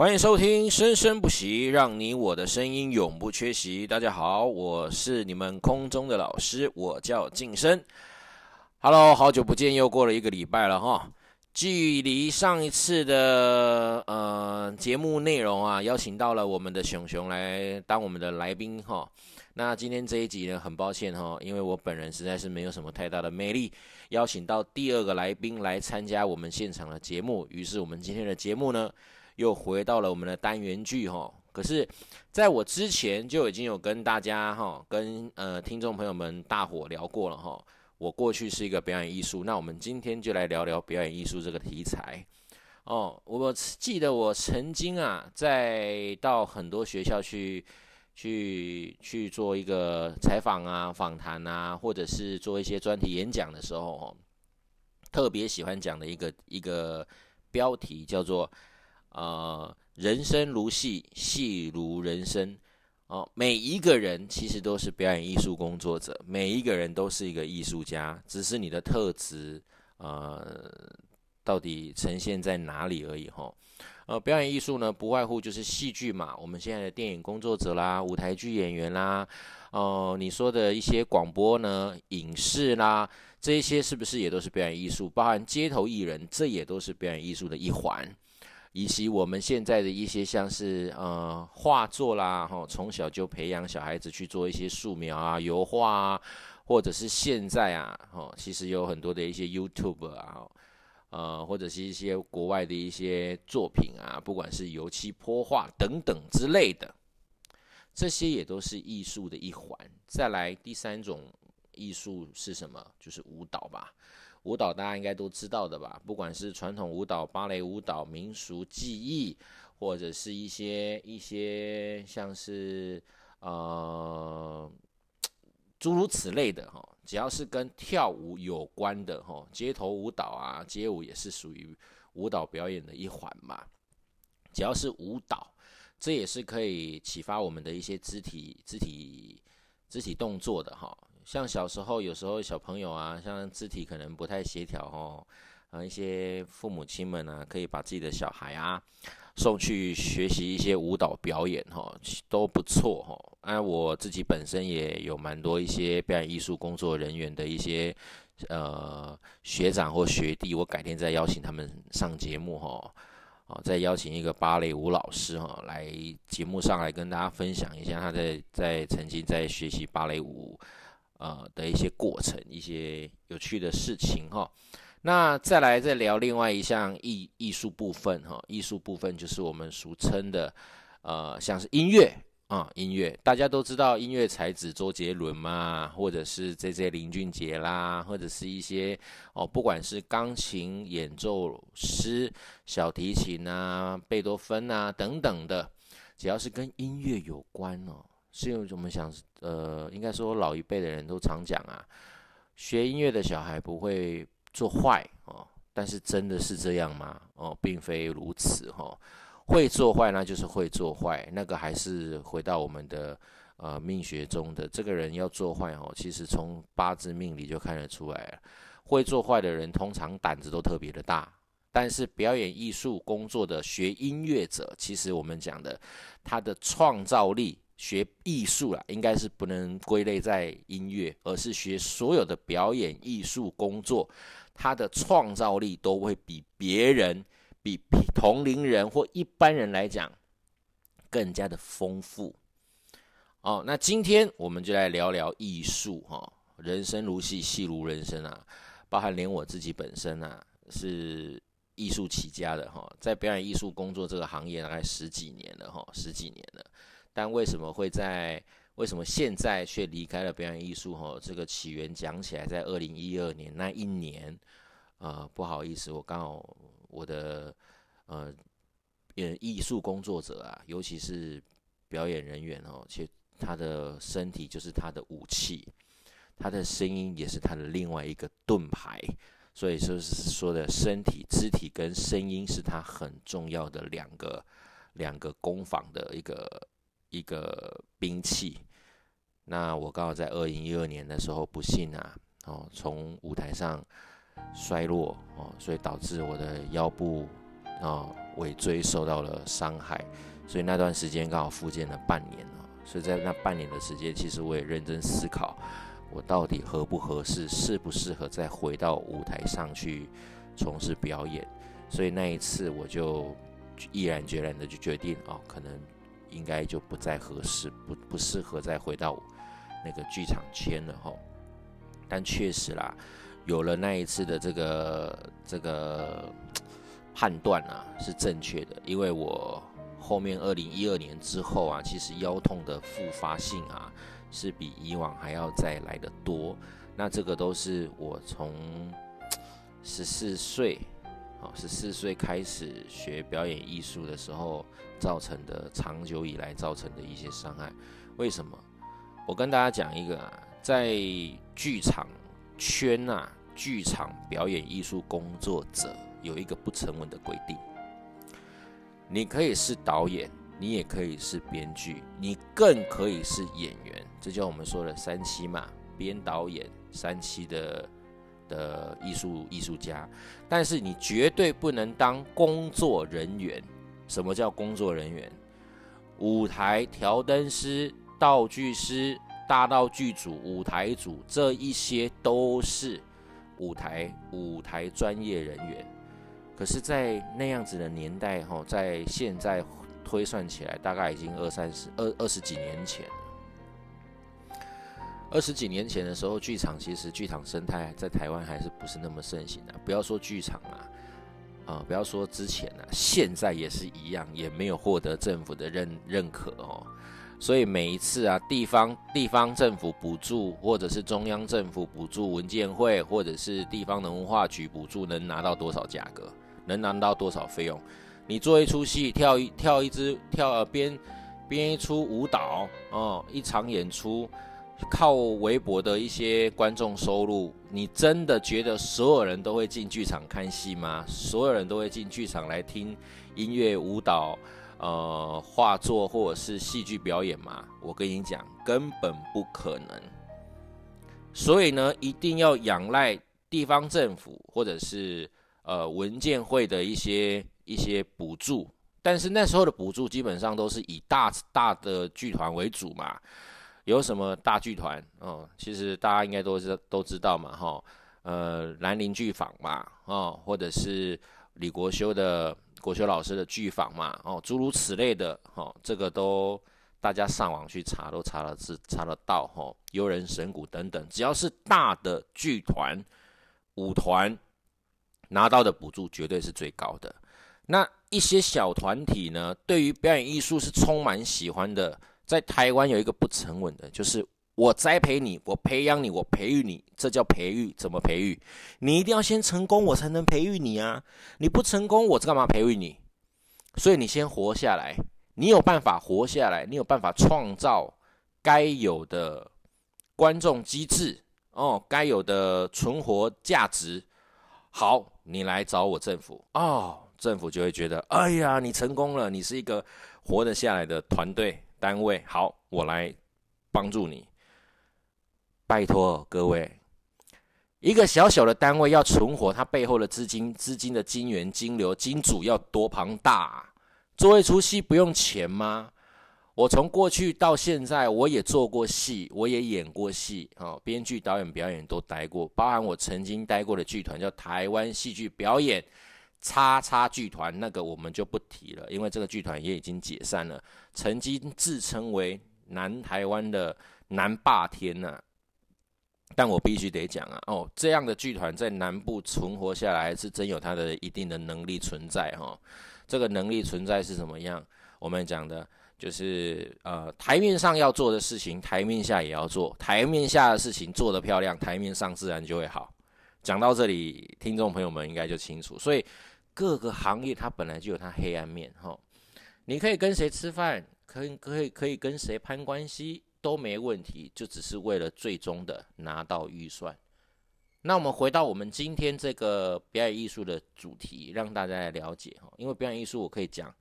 欢迎收听《生生不息》，让你我的声音永不缺席。大家好，我是你们空中的老师，我叫晋生。Hello，好久不见，又过了一个礼拜了哈。距离上一次的呃节目内容啊，邀请到了我们的熊熊来当我们的来宾哈。那今天这一集呢，很抱歉哈，因为我本人实在是没有什么太大的魅力，邀请到第二个来宾来参加我们现场的节目。于是我们今天的节目呢。又回到了我们的单元剧哈，可是在我之前就已经有跟大家哈，跟呃听众朋友们大伙聊过了哈。我过去是一个表演艺术，那我们今天就来聊聊表演艺术这个题材哦。我记得我曾经啊，在到很多学校去去去做一个采访啊、访谈啊，或者是做一些专题演讲的时候，特别喜欢讲的一个一个标题叫做。呃，人生如戏，戏如人生。哦，每一个人其实都是表演艺术工作者，每一个人都是一个艺术家，只是你的特质，呃，到底呈现在哪里而已哈。呃，表演艺术呢，不外乎就是戏剧嘛。我们现在的电影工作者啦，舞台剧演员啦，哦，你说的一些广播呢，影视啦，这些是不是也都是表演艺术？包含街头艺人，这也都是表演艺术的一环。以及我们现在的一些像是呃画作啦，哈，从小就培养小孩子去做一些素描啊、油画啊，或者是现在啊，哈，其实有很多的一些 YouTube 啊，呃，或者是一些国外的一些作品啊，不管是油漆泼画等等之类的，这些也都是艺术的一环。再来第三种艺术是什么？就是舞蹈吧。舞蹈大家应该都知道的吧？不管是传统舞蹈、芭蕾舞蹈、民俗技艺，或者是一些一些像是呃诸如此类的哈，只要是跟跳舞有关的哈，街头舞蹈啊，街舞也是属于舞蹈表演的一环嘛。只要是舞蹈，这也是可以启发我们的一些肢体、肢体、肢体动作的哈。像小时候，有时候小朋友啊，像肢体可能不太协调哦，啊，一些父母亲们呢，可以把自己的小孩啊送去学习一些舞蹈表演哈，都不错哈。啊，我自己本身也有蛮多一些表演艺术工作人员的一些呃学长或学弟，我改天再邀请他们上节目哈，啊，再邀请一个芭蕾舞老师哈来节目上来跟大家分享一下他在在曾经在学习芭蕾舞。呃的一些过程，一些有趣的事情哈。那再来再聊另外一项艺艺术部分哈，艺术部分就是我们俗称的呃，像是音乐啊，音乐大家都知道音乐才子周杰伦嘛，或者是 J J 林俊杰啦，或者是一些哦，不管是钢琴演奏师、小提琴啊、贝多芬啊等等的，只要是跟音乐有关哦。是因为我们想，呃，应该说老一辈的人都常讲啊，学音乐的小孩不会做坏哦，但是真的是这样吗？哦，并非如此哈，会做坏那就是会做坏，那个还是回到我们的呃命学中的这个人要做坏哦，其实从八字命里就看得出来了，会做坏的人通常胆子都特别的大，但是表演艺术工作的学音乐者，其实我们讲的他的创造力。学艺术啦，应该是不能归类在音乐，而是学所有的表演艺术工作，他的创造力都会比别人、比同龄人或一般人来讲更加的丰富。哦，那今天我们就来聊聊艺术哈，人生如戏，戏如人生啊，包含连我自己本身啊是艺术起家的哈，在表演艺术工作这个行业大概十几年了哈，十几年了。但为什么会在？为什么现在却离开了表演艺术？哈，这个起源讲起来，在二零一二年那一年，呃，不好意思，我刚好我的呃，演艺术工作者啊，尤其是表演人员哦，且他的身体就是他的武器，他的声音也是他的另外一个盾牌，所以就是说的身体、肢体跟声音是他很重要的两个两个攻防的一个。一个兵器，那我刚好在二零一二年的时候不幸啊，哦，从舞台上衰落哦，所以导致我的腰部啊尾椎受到了伤害，所以那段时间刚好复健了半年哦。所以在那半年的时间，其实我也认真思考，我到底合不合适，适不适合再回到舞台上去从事表演。所以那一次我就毅然决然的就决定哦，可能应该就不再合适，不不适合再回到那个剧场圈了哈。但确实啦，有了那一次的这个这个判断啊，是正确的，因为我。后面二零一二年之后啊，其实腰痛的复发性啊，是比以往还要再来的多。那这个都是我从十四岁，哦，十四岁开始学表演艺术的时候造成的，长久以来造成的一些伤害。为什么？我跟大家讲一个啊，在剧场圈啊，剧场表演艺术工作者有一个不成文的规定。你可以是导演，你也可以是编剧，你更可以是演员，这叫我们说的三期嘛，编导演三期的的艺术艺术家。但是你绝对不能当工作人员。什么叫工作人员？舞台调灯师、道具师、大道具组、舞台组，这一些都是舞台舞台专业人员。可是，在那样子的年代，哈，在现在推算起来，大概已经二三十、二二十几年前。二十几年前的时候，剧场其实剧场生态在台湾还是不是那么盛行的。不要说剧场啊，啊，不要说之前啊，现在也是一样，也没有获得政府的认认可哦。所以每一次啊，地方地方政府补助，或者是中央政府补助，文件会或者是地方的文化局补助，能拿到多少价格？能拿到多少费用？你做一出戏，跳一跳一支跳呃编编一出舞蹈哦，一场演出靠微博的一些观众收入，你真的觉得所有人都会进剧场看戏吗？所有人都会进剧场来听音乐、舞蹈、呃画作或者是戏剧表演吗？我跟你讲，根本不可能。所以呢，一定要仰赖地方政府或者是。呃，文件会的一些一些补助，但是那时候的补助基本上都是以大大的剧团为主嘛。有什么大剧团？哦，其实大家应该都知都知道嘛，哈。呃，兰陵剧坊嘛，哦，或者是李国修的国修老师的剧坊嘛，哦，诸如此类的，哈，这个都大家上网去查都查了是查得到，哈。幽人神谷等等，只要是大的剧团、舞团。拿到的补助绝对是最高的。那一些小团体呢，对于表演艺术是充满喜欢的。在台湾有一个不成文的，就是我栽培你，我培养你，我培育你，这叫培育。怎么培育？你一定要先成功，我才能培育你啊！你不成功，我干嘛培育你？所以你先活下来，你有办法活下来，你有办法创造该有的观众机制哦，该有的存活价值。好。你来找我政府哦，政府就会觉得，哎呀，你成功了，你是一个活得下来的团队单位。好，我来帮助你。拜托各位，一个小小的单位要存活，它背后的资金、资金的金源、金流、金主要多庞大？啊做一出戏不用钱吗？我从过去到现在，我也做过戏，我也演过戏，哦，编剧、导演、表演都待过，包含我曾经待过的剧团叫台湾戏剧表演叉叉剧团，那个我们就不提了，因为这个剧团也已经解散了。曾经自称为南台湾的南霸天呐，但我必须得讲啊，哦，这样的剧团在南部存活下来，是真有它的一定的能力存在哈。这个能力存在是什么样？我们讲的。就是呃，台面上要做的事情，台面下也要做；台面下的事情做得漂亮，台面上自然就会好。讲到这里，听众朋友们应该就清楚。所以各个行业它本来就有它黑暗面，哈。你可以跟谁吃饭，可以可以可以跟谁攀关系都没问题，就只是为了最终的拿到预算。那我们回到我们今天这个表演艺术的主题，让大家来了解哈。因为表演艺术，我可以讲。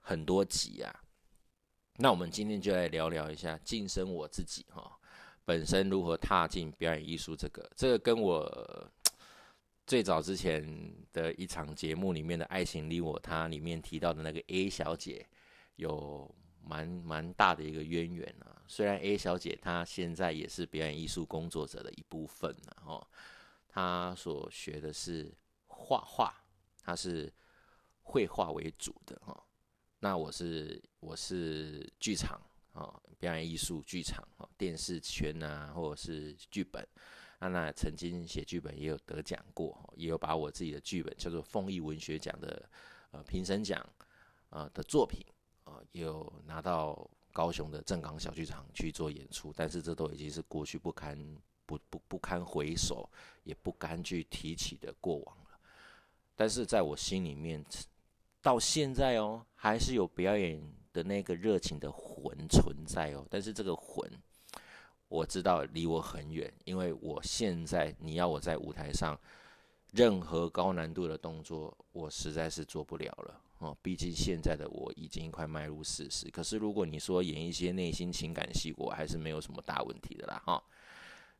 很多集啊，那我们今天就来聊聊一下晋升我自己哈，本身如何踏进表演艺术这个，这个跟我最早之前的一场节目里面的《爱情你我他》里面提到的那个 A 小姐，有蛮蛮大的一个渊源啊。虽然 A 小姐她现在也是表演艺术工作者的一部分了哦，她所学的是画画，她是绘画为主的哈。那我是我是剧场啊，表演艺术剧场啊，电视圈啊，或者是剧本。那那曾经写剧本也有得奖过，也有把我自己的剧本叫做丰益文学奖的呃评审奖啊的作品啊，也有拿到高雄的正港小剧场去做演出，但是这都已经是过去不堪不不不堪回首，也不甘去提起的过往了。但是在我心里面，到现在哦，还是有表演的那个热情的魂存在哦，但是这个魂。我知道离我很远，因为我现在你要我在舞台上任何高难度的动作，我实在是做不了了哦。毕竟现在的我已经快迈入四十，可是如果你说演一些内心情感戏，我还是没有什么大问题的啦哈。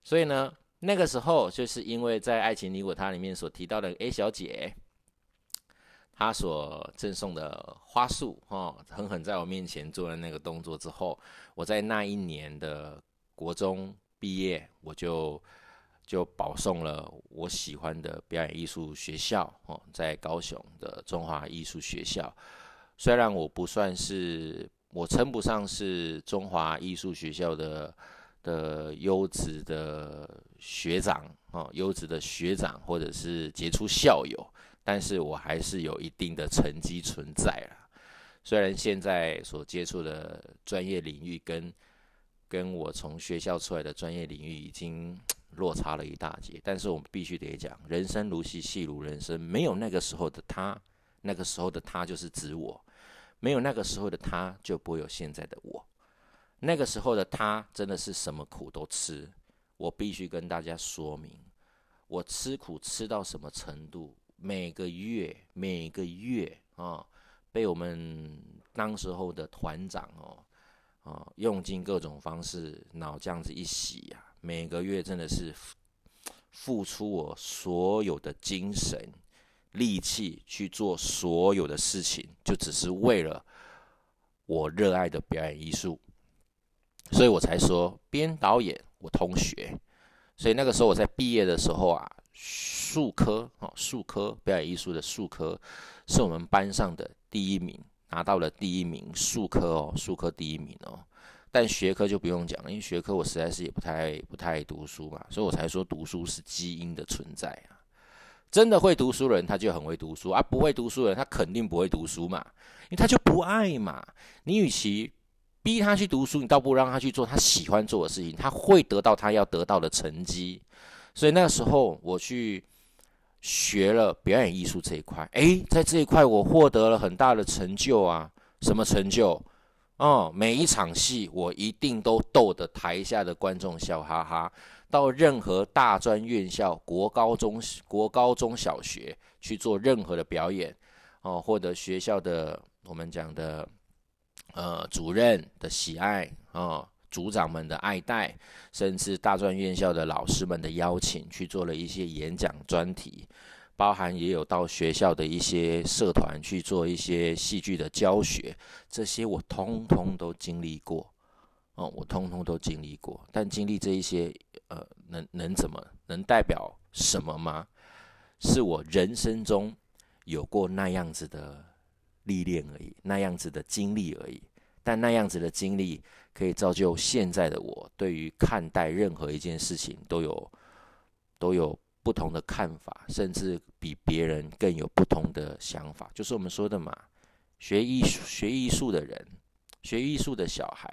所以呢，那个时候就是因为在《爱情你我他》里面所提到的 A 小姐，她所赠送的花束哈，狠狠在我面前做了那个动作之后，我在那一年的。国中毕业，我就就保送了我喜欢的表演艺术学校哦，在高雄的中华艺术学校。虽然我不算是，我称不上是中华艺术学校的的优质的学长哦，优质的学长或者是杰出校友，但是我还是有一定的成绩存在了。虽然现在所接触的专业领域跟跟我从学校出来的专业领域已经落差了一大截，但是我们必须得讲，人生如戏，戏如人生。没有那个时候的他，那个时候的他就是指我；没有那个时候的他，就不会有现在的我。那个时候的他真的是什么苦都吃。我必须跟大家说明，我吃苦吃到什么程度？每个月，每个月啊，被我们当时候的团长哦。啊，用尽各种方式，脑这样子一洗呀，每个月真的是付出我所有的精神力气去做所有的事情，就只是为了我热爱的表演艺术，所以我才说编导演我同学，所以那个时候我在毕业的时候啊，数科哦，数科表演艺术的数科是我们班上的第一名。拿到了第一名，数科哦，数科第一名哦，但学科就不用讲了，因为学科我实在是也不太不太爱读书嘛，所以我才说读书是基因的存在啊。真的会读书人，他就很会读书啊；不会读书人，他肯定不会读书嘛，因为他就不爱嘛。你与其逼他去读书，你倒不让他去做他喜欢做的事情，他会得到他要得到的成绩。所以那时候我去。学了表演艺术这一块，诶，在这一块我获得了很大的成就啊！什么成就？哦，每一场戏我一定都逗得台下的观众笑哈哈。到任何大专院校、国高中、国高中小学去做任何的表演，哦，获得学校的我们讲的呃主任的喜爱啊。组长们的爱戴，甚至大专院校的老师们的邀请，去做了一些演讲专题，包含也有到学校的一些社团去做一些戏剧的教学，这些我通通都经历过，哦，我通通都经历过。但经历这一些，呃，能能怎么能代表什么吗？是我人生中有过那样子的历练而已，那样子的经历而已。但那样子的经历。可以造就现在的我，对于看待任何一件事情都有都有不同的看法，甚至比别人更有不同的想法。就是我们说的嘛，学艺术学艺术的人，学艺术的小孩，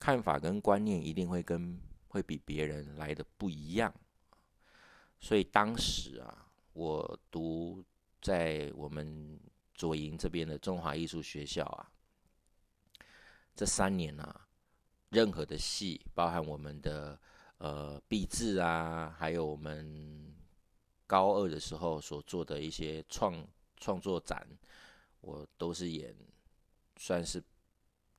看法跟观念一定会跟会比别人来的不一样。所以当时啊，我读在我们左营这边的中华艺术学校啊，这三年啊。任何的戏，包含我们的呃毕制啊，还有我们高二的时候所做的一些创创作展，我都是演，算是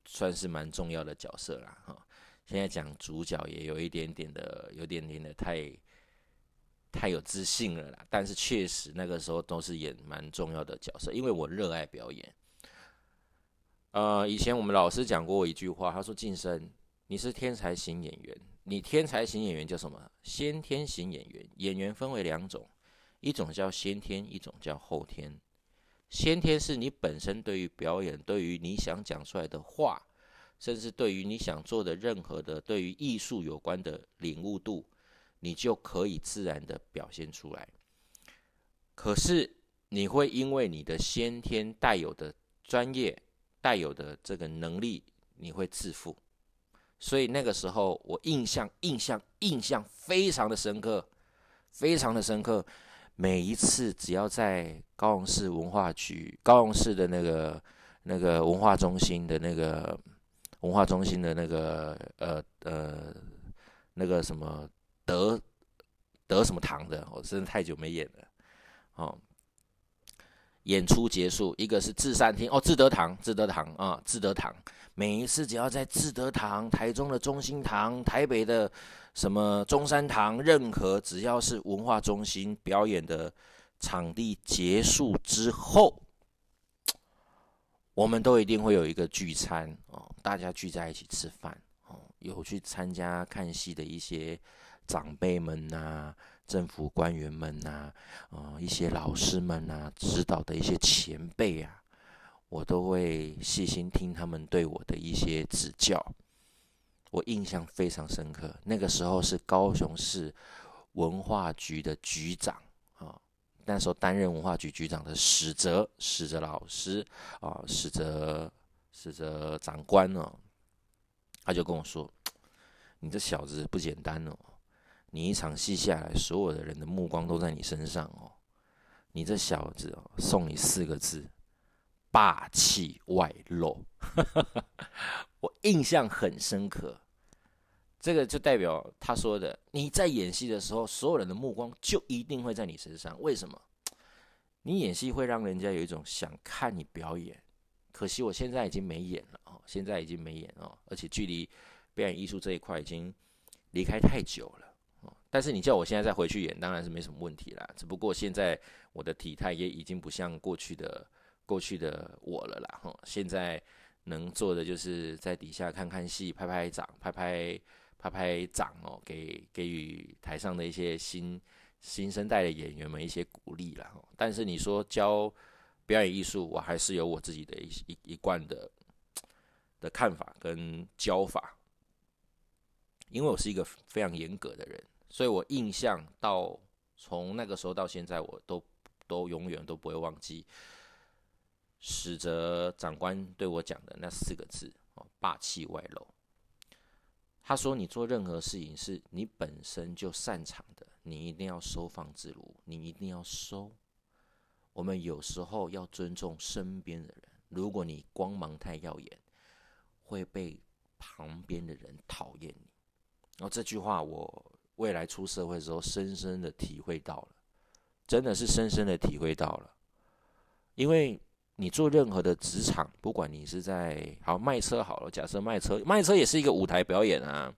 算是蛮重要的角色啦。哈，现在讲主角也有一点点的，有点点的太太有自信了啦。但是确实那个时候都是演蛮重要的角色，因为我热爱表演。呃，以前我们老师讲过一句话，他说：“晋升，你是天才型演员。你天才型演员叫什么？先天型演员。演员分为两种，一种叫先天，一种叫后天。先天是你本身对于表演，对于你想讲出来的话，甚至对于你想做的任何的对于艺术有关的领悟度，你就可以自然的表现出来。可是你会因为你的先天带有的专业。”带有的这个能力，你会自负，所以那个时候我印象、印象、印象非常的深刻，非常的深刻。每一次只要在高雄市文化局、高雄市的那个那个文化中心的那个文化中心的那个呃呃那个什么德德什么堂的，我真的太久没演了，哦。演出结束，一个是智善厅哦，智德堂，智德堂啊，智德堂。每一次只要在智德堂、台中的中心堂、台北的什么中山堂，任何只要是文化中心表演的场地结束之后，我们都一定会有一个聚餐哦，大家聚在一起吃饭哦，有去参加看戏的一些长辈们呐。政府官员们呐，啊，一些老师们呐，指导的一些前辈啊，我都会细心听他们对我的一些指教。我印象非常深刻，那个时候是高雄市文化局的局长啊，那时候担任文化局局长的史哲，史哲老师啊，史哲史哲长官哦，他就跟我说：“你这小子不简单哦。”你一场戏下来，所有的人的目光都在你身上哦。你这小子哦，送你四个字：霸气外露。我印象很深刻。这个就代表他说的，你在演戏的时候，所有人的目光就一定会在你身上。为什么？你演戏会让人家有一种想看你表演。可惜我现在已经没演了哦，现在已经没演哦，而且距离表演艺术这一块已经离开太久了。但是你叫我现在再回去演，当然是没什么问题啦。只不过现在我的体态也已经不像过去的过去的我了啦。哈，现在能做的就是在底下看看戏，拍拍掌，拍拍拍拍掌哦，给给予台上的一些新新生代的演员们一些鼓励啦。但是你说教表演艺术，我还是有我自己的一一一贯的的看法跟教法，因为我是一个非常严格的人。所以我印象到从那个时候到现在，我都都永远都不会忘记史哲长官对我讲的那四个字哦，霸气外露。他说：“你做任何事情是你本身就擅长的，你一定要收放自如，你一定要收。我们有时候要尊重身边的人，如果你光芒太耀眼，会被旁边的人讨厌你。”然后这句话我。未来出社会时候，深深的体会到了，真的是深深的体会到了。因为你做任何的职场，不管你是在好卖车好了，假设卖车，卖车也是一个舞台表演啊。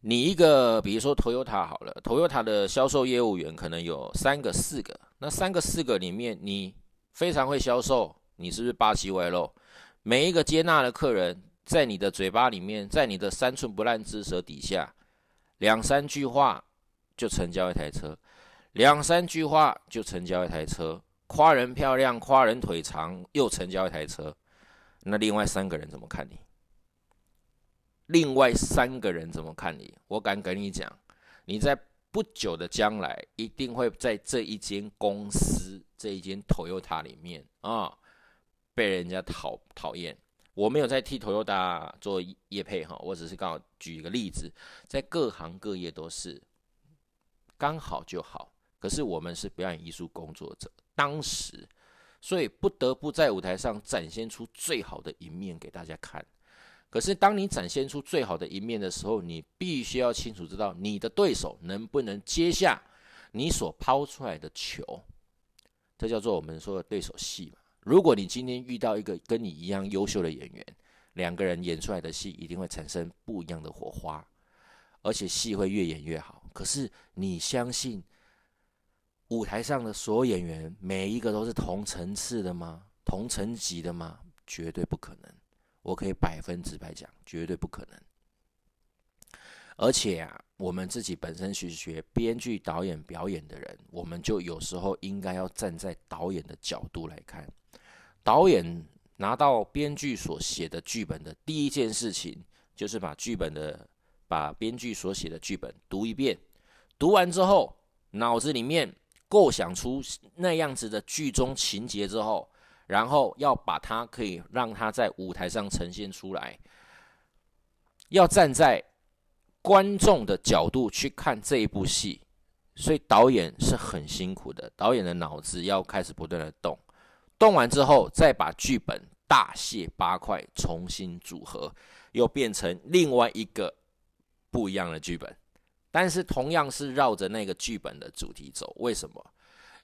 你一个，比如说 Toyota 好了，Toyota 的销售业务员可能有三个、四个，那三个、四个里面，你非常会销售，你是不是霸气外露？每一个接纳的客人。在你的嘴巴里面，在你的三寸不烂之舌底下，两三句话就成交一台车，两三句话就成交一台车，夸人漂亮，夸人腿长，又成交一台车。那另外三个人怎么看你？另外三个人怎么看你？我敢跟你讲，你在不久的将来，一定会在这一间公司，这一间 Toyota 里面啊，被人家讨讨厌。我没有在替 Toyota 做业配哈，我只是刚好举一个例子，在各行各业都是刚好就好。可是我们是表演艺术工作者，当时所以不得不在舞台上展现出最好的一面给大家看。可是当你展现出最好的一面的时候，你必须要清楚知道你的对手能不能接下你所抛出来的球，这叫做我们说的对手戏嘛。如果你今天遇到一个跟你一样优秀的演员，两个人演出来的戏一定会产生不一样的火花，而且戏会越演越好。可是你相信舞台上的所有演员每一个都是同层次的吗？同层级的吗？绝对不可能。我可以百分之百讲，绝对不可能。而且啊，我们自己本身去学编剧、导演、表演的人，我们就有时候应该要站在导演的角度来看。导演拿到编剧所写的剧本的第一件事情，就是把剧本的、把编剧所写的剧本读一遍。读完之后，脑子里面构想出那样子的剧中情节之后，然后要把它可以让它在舞台上呈现出来，要站在。观众的角度去看这一部戏，所以导演是很辛苦的。导演的脑子要开始不断的动，动完之后再把剧本大卸八块，重新组合，又变成另外一个不一样的剧本。但是同样是绕着那个剧本的主题走。为什么？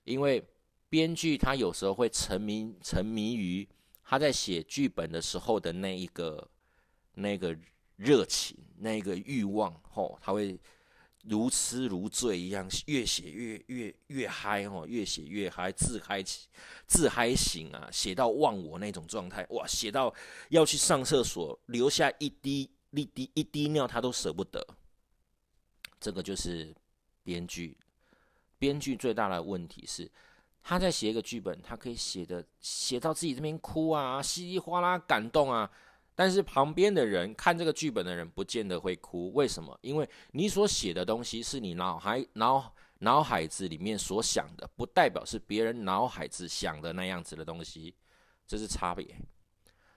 因为编剧他有时候会沉迷沉迷于他在写剧本的时候的那一个那个。热情，那个欲望，吼，他会如痴如醉一样，越写越越越嗨，吼，越写越嗨，自嗨起，自嗨醒啊，写到忘我那种状态，哇，写到要去上厕所，留下一滴一滴一滴尿，他都舍不得。这个就是编剧，编剧最大的问题是，他在写一个剧本，他可以写的写到自己这边哭啊，稀里哗啦感动啊。但是旁边的人看这个剧本的人不见得会哭，为什么？因为你所写的东西是你脑海脑脑海子里面所想的，不代表是别人脑海子想的那样子的东西，这是差别。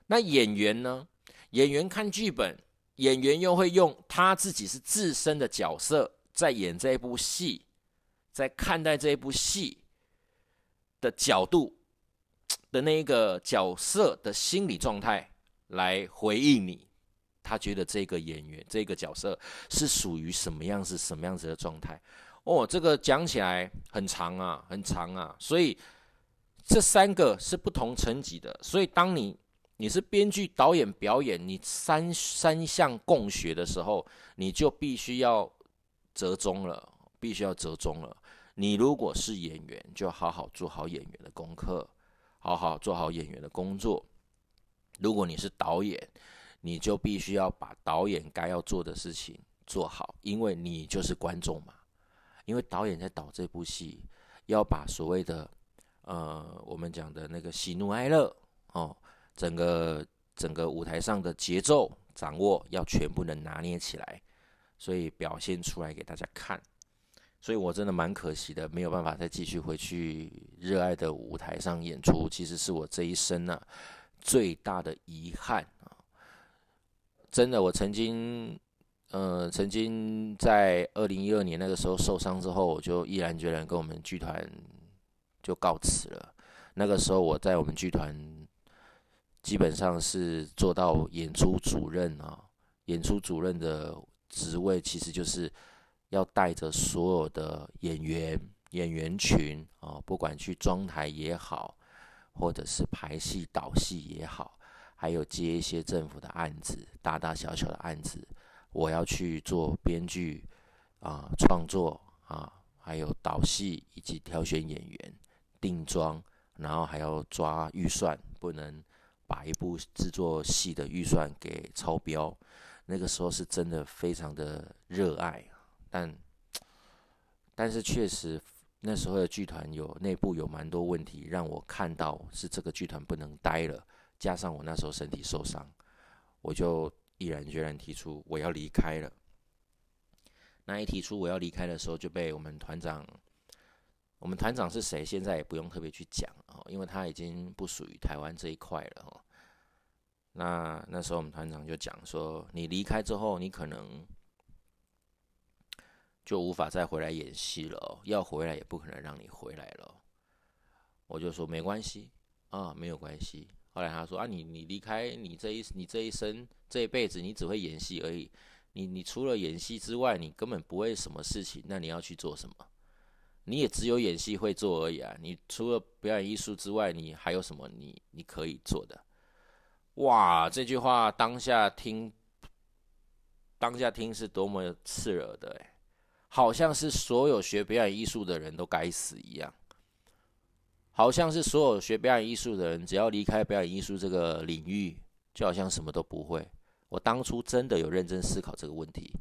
那演员呢？演员看剧本，演员又会用他自己是自身的角色在演这一部戏，在看待这一部戏的角度的那一个角色的心理状态。来回应你，他觉得这个演员这个角色是属于什么样子、什么样子的状态？哦，这个讲起来很长啊，很长啊。所以这三个是不同层级的。所以当你你是编剧、导演、表演，你三三项共学的时候，你就必须要折中了，必须要折中了。你如果是演员，就好好做好演员的功课，好好做好演员的工作。如果你是导演，你就必须要把导演该要做的事情做好，因为你就是观众嘛。因为导演在导这部戏，要把所谓的呃我们讲的那个喜怒哀乐哦，整个整个舞台上的节奏掌握要全部能拿捏起来，所以表现出来给大家看。所以我真的蛮可惜的，没有办法再继续回去热爱的舞台上演出。其实是我这一生呢。最大的遗憾啊！真的，我曾经，呃，曾经在二零一二年那个时候受伤之后，我就毅然决然跟我们剧团就告辞了。那个时候我在我们剧团基本上是做到演出主任啊，演出主任的职位其实就是要带着所有的演员、演员群啊，不管去装台也好。或者是排戏导戏也好，还有接一些政府的案子，大大小小的案子，我要去做编剧啊，创作啊，还有导戏以及挑选演员、定妆，然后还要抓预算，不能把一部制作戏的预算给超标。那个时候是真的非常的热爱，但但是确实。那时候的剧团有内部有蛮多问题，让我看到是这个剧团不能待了。加上我那时候身体受伤，我就毅然决然提出我要离开了。那一提出我要离开的时候，就被我们团长，我们团长是谁？现在也不用特别去讲哦，因为他已经不属于台湾这一块了哦。那那时候我们团长就讲说，你离开之后，你可能。就无法再回来演戏了，要回来也不可能让你回来了。我就说没关系啊，没有关系。后来他说啊，你你离开你这一你这一生这一辈子，你只会演戏而已。你你除了演戏之外，你根本不会什么事情。那你要去做什么？你也只有演戏会做而已啊。你除了表演艺术之外，你还有什么你你可以做的？哇，这句话当下听，当下听是多么刺耳的哎。好像是所有学表演艺术的人都该死一样，好像是所有学表演艺术的人，只要离开表演艺术这个领域，就好像什么都不会。我当初真的有认真思考这个问题：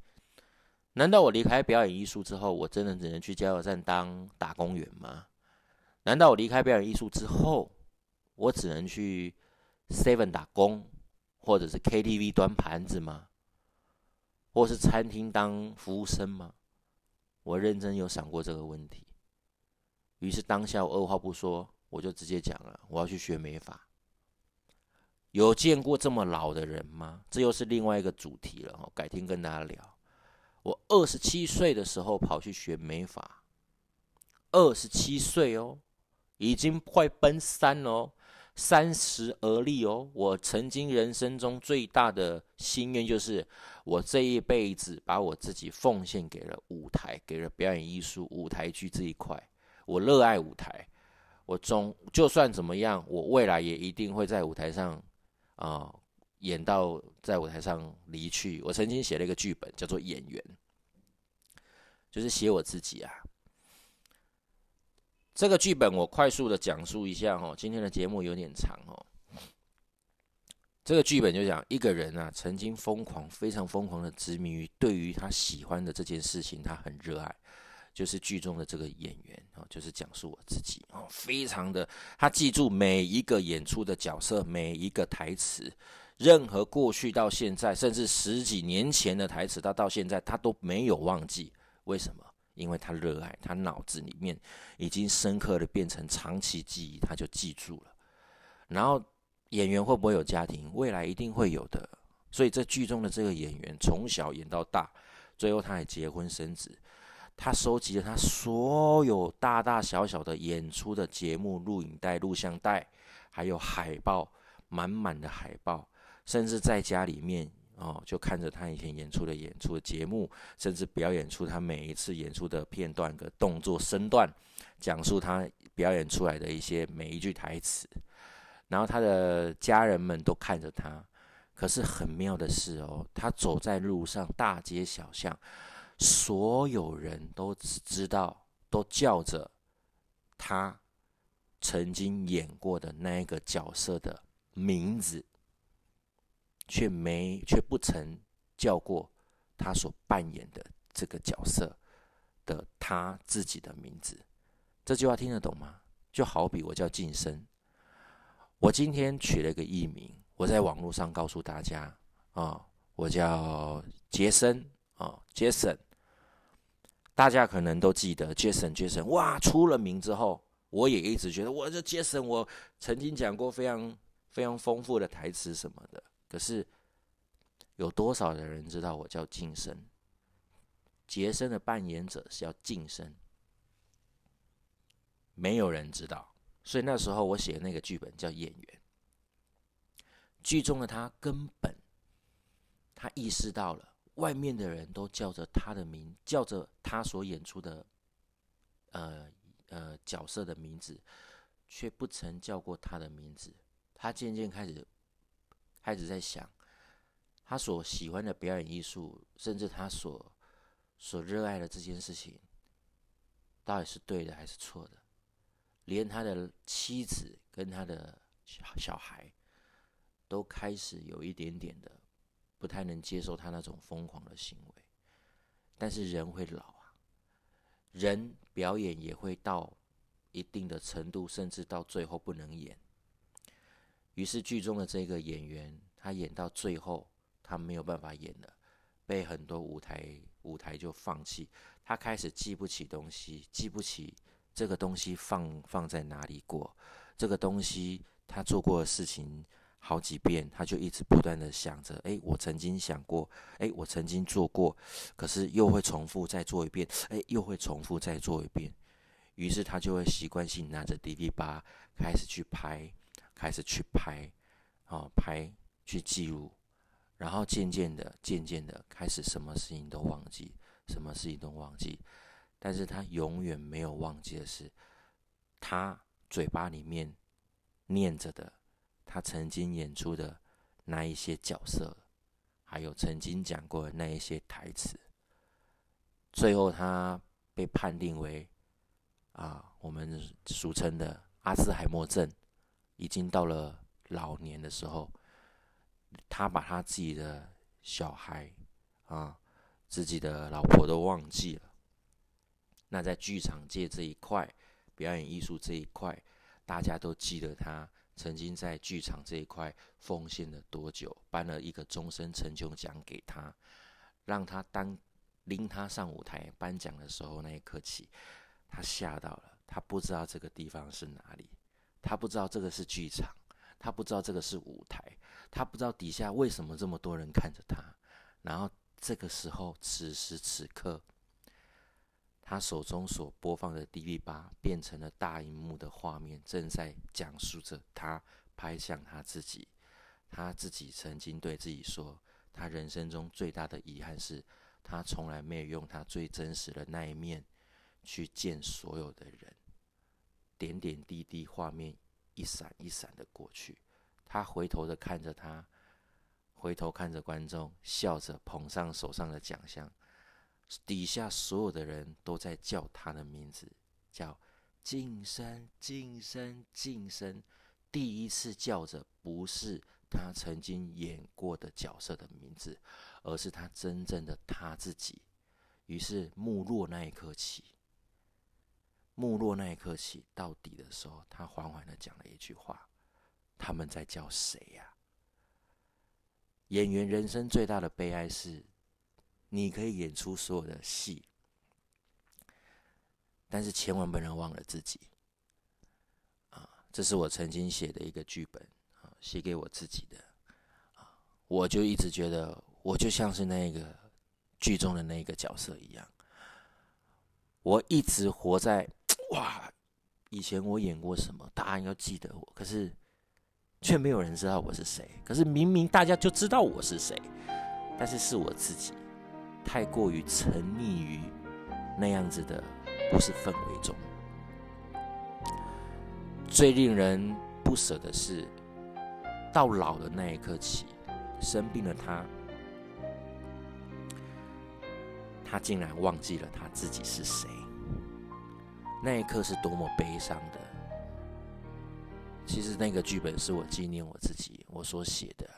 难道我离开表演艺术之后，我真的只能去加油站当打工员吗？难道我离开表演艺术之后，我只能去 Seven 打工，或者是 KTV 端盘子吗？或是餐厅当服务生吗？我认真有想过这个问题，于是当下我二话不说，我就直接讲了，我要去学美发。有见过这么老的人吗？这又是另外一个主题了改天跟大家聊。我二十七岁的时候跑去学美发，二十七岁哦，已经快奔三哦。三十而立哦！我曾经人生中最大的心愿就是，我这一辈子把我自己奉献给了舞台，给了表演艺术、舞台剧这一块。我热爱舞台，我总就算怎么样，我未来也一定会在舞台上啊演到在舞台上离去。我曾经写了一个剧本，叫做《演员》，就是写我自己啊。这个剧本我快速的讲述一下哦，今天的节目有点长哦。这个剧本就讲一个人啊，曾经疯狂、非常疯狂的执迷于对于他喜欢的这件事情，他很热爱，就是剧中的这个演员哦，就是讲述我自己哦，非常的他记住每一个演出的角色，每一个台词，任何过去到现在，甚至十几年前的台词，他到现在他都没有忘记，为什么？因为他热爱，他脑子里面已经深刻的变成长期记忆，他就记住了。然后演员会不会有家庭？未来一定会有的。所以这剧中的这个演员从小演到大，最后他还结婚生子。他收集了他所有大大小小的演出的节目录影带、录像带，还有海报，满满的海报，甚至在家里面。哦，就看着他以前演出的演出的节目，甚至表演出他每一次演出的片段的动作身段，讲述他表演出来的一些每一句台词，然后他的家人们都看着他。可是很妙的是哦，他走在路上，大街小巷，所有人都只知道，都叫着他曾经演过的那一个角色的名字。却没却不曾叫过他所扮演的这个角色的他自己的名字。这句话听得懂吗？就好比我叫晋生，我今天取了一个艺名，我在网络上告诉大家啊，我叫杰森啊，杰森。大家可能都记得杰森，杰森哇，出了名之后，我也一直觉得我这杰森，我曾经讲过非常非常丰富的台词什么的。可是，有多少的人知道我叫晋升？杰森的扮演者是叫晋升，没有人知道。所以那时候我写的那个剧本叫演员。剧中的他根本，他意识到了外面的人都叫着他的名，叫着他所演出的，呃呃角色的名字，却不曾叫过他的名字。他渐渐开始。开始在想，他所喜欢的表演艺术，甚至他所所热爱的这件事情，到底是对的还是错的？连他的妻子跟他的小小孩，都开始有一点点的不太能接受他那种疯狂的行为。但是人会老啊，人表演也会到一定的程度，甚至到最后不能演。于是剧中的这个演员，他演到最后，他没有办法演了，被很多舞台舞台就放弃。他开始记不起东西，记不起这个东西放放在哪里过，这个东西他做过的事情好几遍，他就一直不断的想着：哎，我曾经想过，哎，我曾经做过，可是又会重复再做一遍，哎，又会重复再做一遍。于是他就会习惯性拿着 DV 八开始去拍。开始去拍，啊，拍去记录，然后渐渐的、渐渐的开始什么事情都忘记，什么事情都忘记。但是他永远没有忘记的是，他嘴巴里面念着的，他曾经演出的那一些角色，还有曾经讲过的那一些台词。最后他被判定为啊，我们俗称的阿兹海默症，已经到了老年的时候，他把他自己的小孩啊，自己的老婆都忘记了。那在剧场界这一块，表演艺术这一块，大家都记得他曾经在剧场这一块奉献了多久，颁了一个终身成就奖给他，让他当拎他上舞台颁奖的时候，那一刻起，他吓到了，他不知道这个地方是哪里，他不知道这个是剧场，他不知道这个是舞台，他不知道底下为什么这么多人看着他，然后这个时候，此时此刻。他手中所播放的 D V 八变成了大荧幕的画面，正在讲述着他拍向他自己。他自己曾经对自己说，他人生中最大的遗憾是，他从来没有用他最真实的那一面去见所有的人。点点滴滴画面一闪一闪的过去，他回头的看着他，回头看着观众，笑着捧上手上的奖项。底下所有的人都在叫他的名字，叫晋升、晋升、晋升。第一次叫着不是他曾经演过的角色的名字，而是他真正的他自己。于是幕落那一刻起，幕落那一刻起到底的时候，他缓缓的讲了一句话：“他们在叫谁呀？”演员人生最大的悲哀是。你可以演出所有的戏，但是千万不能忘了自己。啊，这是我曾经写的一个剧本啊，写给我自己的。啊，我就一直觉得，我就像是那个剧中的那个角色一样。我一直活在哇，以前我演过什么，大家要记得我，可是却没有人知道我是谁。可是明明大家就知道我是谁，但是是我自己。太过于沉溺于那样子的不是氛围中，最令人不舍的是，到老的那一刻起，生病的他，他竟然忘记了他自己是谁。那一刻是多么悲伤的。其实那个剧本是我纪念我自己，我所写的。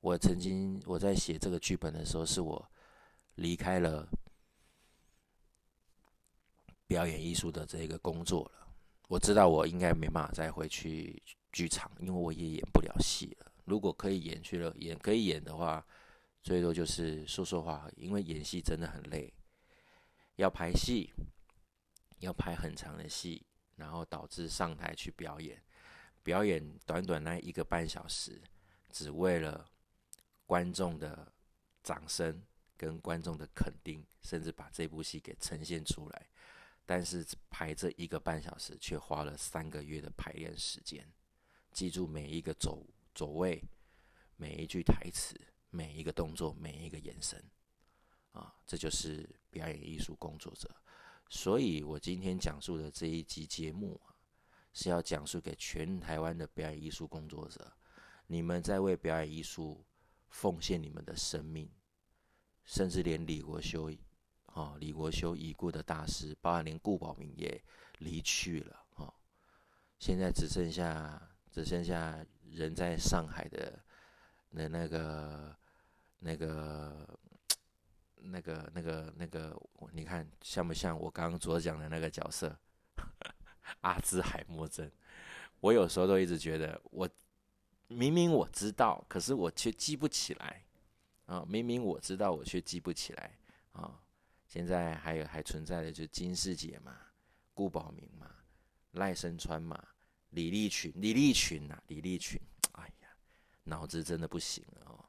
我曾经我在写这个剧本的时候，是我。离开了表演艺术的这个工作了，我知道我应该没办法再回去剧场，因为我也演不了戏了。如果可以演去了演可以演的话，最多就是说说话，因为演戏真的很累，要排戏，要排很长的戏，然后导致上台去表演，表演短短那一个半小时，只为了观众的掌声。跟观众的肯定，甚至把这部戏给呈现出来，但是排这一个半小时，却花了三个月的排练时间，记住每一个走走位，每一句台词，每一个动作，每一个眼神，啊，这就是表演艺术工作者。所以我今天讲述的这一集节目啊，是要讲述给全台湾的表演艺术工作者，你们在为表演艺术奉献你们的生命。甚至连李国修，啊，李国修已故的大师，包括连顾宝明也离去了，啊，现在只剩下只剩下人在上海的的那个那个那个那个那个，你看像不像我刚刚所讲的那个角色？阿兹海默症。我有时候都一直觉得，我明明我知道，可是我却记不起来。啊，明明我知道，我却记不起来啊！现在还有还存在的就是金世杰嘛，顾宝明嘛，赖声川嘛，李立群，李立群呐，李立群，哎呀，脑子真的不行了哦。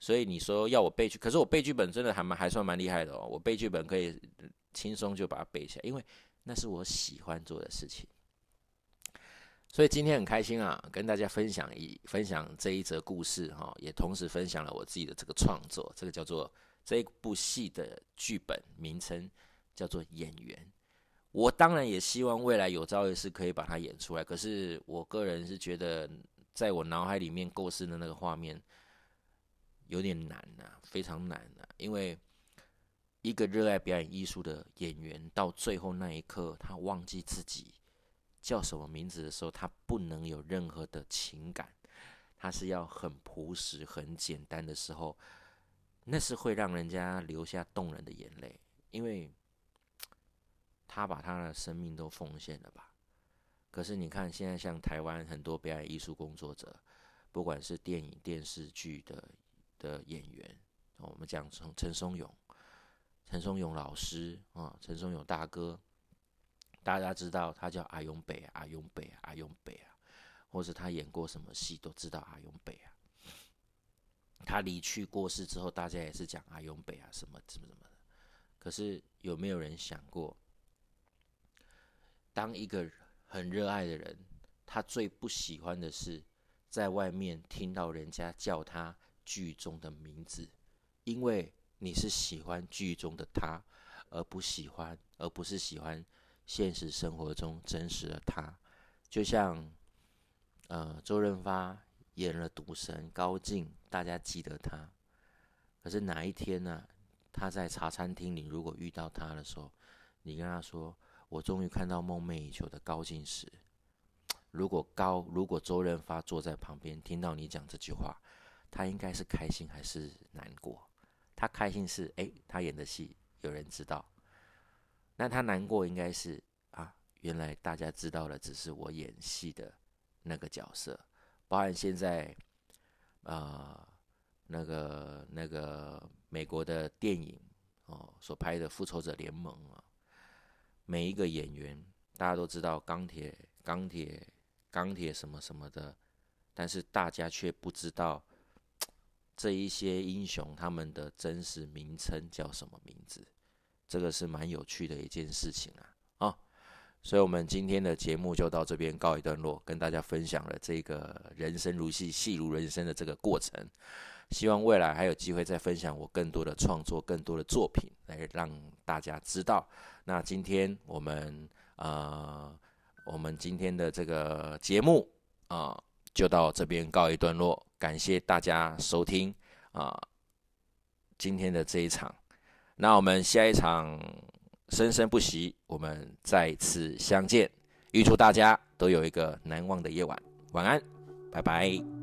所以你说要我背剧，可是我背剧本真的还蛮还算蛮厉害的哦。我背剧本可以轻松就把它背起来，因为那是我喜欢做的事情。所以今天很开心啊，跟大家分享一分享这一则故事哈，也同时分享了我自己的这个创作，这个叫做这一部戏的剧本名称叫做《演员》。我当然也希望未来有朝一日可以把它演出来，可是我个人是觉得，在我脑海里面构思的那个画面有点难呐，非常难呐，因为一个热爱表演艺术的演员，到最后那一刻，他忘记自己叫什么名字的时候，他不能有任何的情感，他是要很朴实、很简单的时候，那是会让人家留下动人的眼泪，因为他把他的生命都奉献了吧。可是你看，现在像台湾很多表演艺术工作者，不管是电影、电视剧的的演员，我们讲从陈松勇。陈松勇老师啊，陈松勇大哥，大家知道他叫阿勇北，阿勇北，阿勇北啊，或者他演过什么戏都知道阿勇北啊。他离去过世之后，大家也是讲阿勇北啊，什么什么什么的。可是有没有人想过，当一个很热爱的人，他最不喜欢的是在外面听到人家叫他剧中的名字，因为。你是喜欢剧中的他，而不喜欢，而不是喜欢现实生活中真实的他。就像，呃，周润发演了赌神高进，大家记得他。可是哪一天呢？他在茶餐厅里，如果遇到他的时候，你跟他说：“我终于看到梦寐以求的高进时。”如果高，如果周润发坐在旁边听到你讲这句话，他应该是开心还是难过？他开心是哎，他演的戏有人知道。那他难过应该是啊，原来大家知道了，只是我演戏的那个角色。包含现在啊，那个那个美国的电影哦所拍的《复仇者联盟》啊，每一个演员大家都知道钢铁钢铁钢铁什么什么的，但是大家却不知道。这一些英雄他们的真实名称叫什么名字？这个是蛮有趣的一件事情啊啊！所以，我们今天的节目就到这边告一段落，跟大家分享了这个人生如戏，戏如人生的这个过程。希望未来还有机会再分享我更多的创作、更多的作品，来让大家知道。那今天我们呃，我们今天的这个节目啊。就到这边告一段落，感谢大家收听啊，今天的这一场，那我们下一场生生不息，我们再次相见，预祝大家都有一个难忘的夜晚，晚安，拜拜。